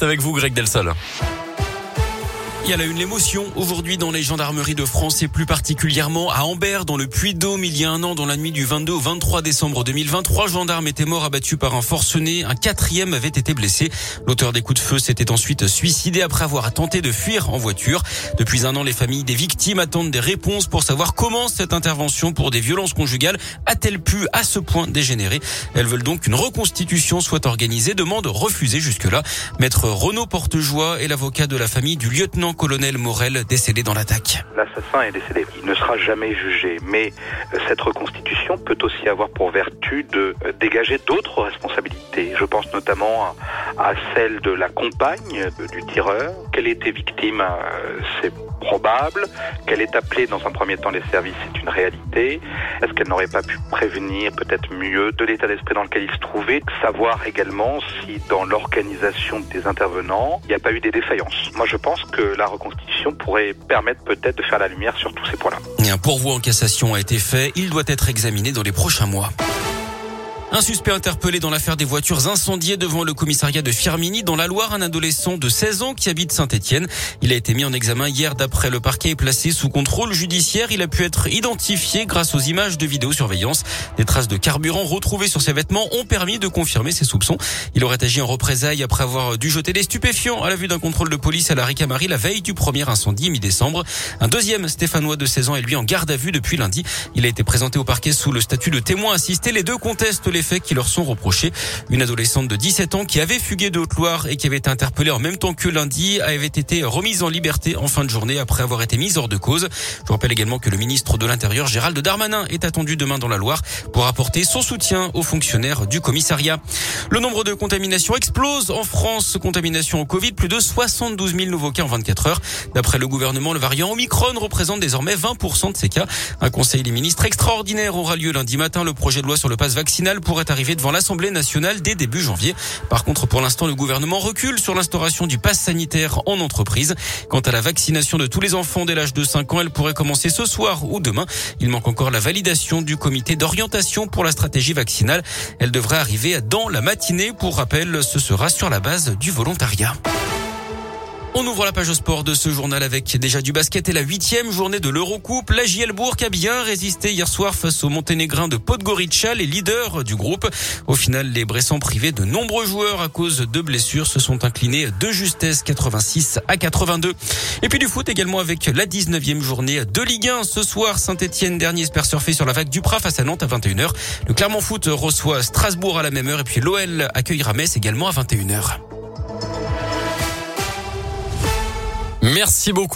Avec vous, Greg Delsol. Il y a la une l'émotion. Aujourd'hui dans les gendarmeries de France et plus particulièrement à Ambert dans le Puy-Dôme il y a un an dans la nuit du 22 au 23 décembre 2023 gendarmes étaient morts abattus par un forcené. Un quatrième avait été blessé. L'auteur des coups de feu s'était ensuite suicidé après avoir tenté de fuir en voiture. Depuis un an les familles des victimes attendent des réponses pour savoir comment cette intervention pour des violences conjugales a-t-elle pu à ce point dégénérer. Elles veulent donc qu'une reconstitution soit organisée. Demande refusée jusque-là. Maître Renaud Portejoie est l'avocat de la famille du lieutenant colonel Morel décédé dans l'attaque. L'assassin est décédé. Il ne sera jamais jugé. Mais euh, cette reconstitution peut aussi avoir pour vertu de euh, dégager d'autres responsabilités. Je pense notamment à celle de la compagne du tireur. Qu'elle était victime, euh, probable. Qu'elle est appelée dans un premier temps les services, c'est une réalité. Est-ce qu'elle n'aurait pas pu prévenir peut-être mieux de l'état d'esprit dans lequel il se trouvait Savoir également si dans l'organisation des intervenants, il n'y a pas eu des défaillances? Moi, je pense que la reconstitution pourrait permettre peut-être de faire la lumière sur tous ces points-là. un pourvoi en cassation a été fait. Il doit être examiné dans les prochains mois. Un suspect interpellé dans l'affaire des voitures incendiées devant le commissariat de Firmini dans la Loire, un adolescent de 16 ans qui habite Saint-Etienne. Il a été mis en examen hier d'après le parquet et placé sous contrôle judiciaire. Il a pu être identifié grâce aux images de vidéosurveillance. Des traces de carburant retrouvées sur ses vêtements ont permis de confirmer ses soupçons. Il aurait agi en représailles après avoir dû jeter des stupéfiants à la vue d'un contrôle de police à la Ricamari la veille du premier incendie mi-décembre. Un deuxième Stéphanois de 16 ans est lui en garde à vue depuis lundi. Il a été présenté au parquet sous le statut de témoin assisté. Les deux contestent les faits qui leur sont reprochés. Une adolescente de 17 ans qui avait fugué de Haute-Loire et qui avait été interpellée en même temps que lundi avait été remise en liberté en fin de journée après avoir été mise hors de cause. Je rappelle également que le ministre de l'Intérieur, Gérald Darmanin, est attendu demain dans la Loire pour apporter son soutien aux fonctionnaires du commissariat. Le nombre de contaminations explose en France. Contamination au Covid, plus de 72 000 nouveaux cas en 24 heures. D'après le gouvernement, le variant Omicron représente désormais 20% de ces cas. Un conseil des ministres extraordinaire aura lieu lundi matin. Le projet de loi sur le passe vaccinal pourrait arriver devant l'Assemblée nationale dès début janvier. Par contre, pour l'instant, le gouvernement recule sur l'instauration du pass sanitaire en entreprise. Quant à la vaccination de tous les enfants dès l'âge de 5 ans, elle pourrait commencer ce soir ou demain. Il manque encore la validation du comité d'orientation pour la stratégie vaccinale. Elle devrait arriver dans la matinée. Pour rappel, ce sera sur la base du volontariat. On ouvre la page au sport de ce journal avec déjà du basket et la huitième journée de l'Eurocoupe. La JL Bourg a bien résisté hier soir face aux Monténégrins de Podgorica, les leaders du groupe. Au final, les Bressans privés de nombreux joueurs à cause de blessures se sont inclinés de justesse 86 à 82. Et puis du foot également avec la 19e journée de Ligue 1. Ce soir, Saint-Etienne dernier espère surfer sur la vague du Prat face à Nantes à 21h. Le Clermont Foot reçoit Strasbourg à la même heure et puis l'OL accueillera Metz également à 21h. Merci beaucoup.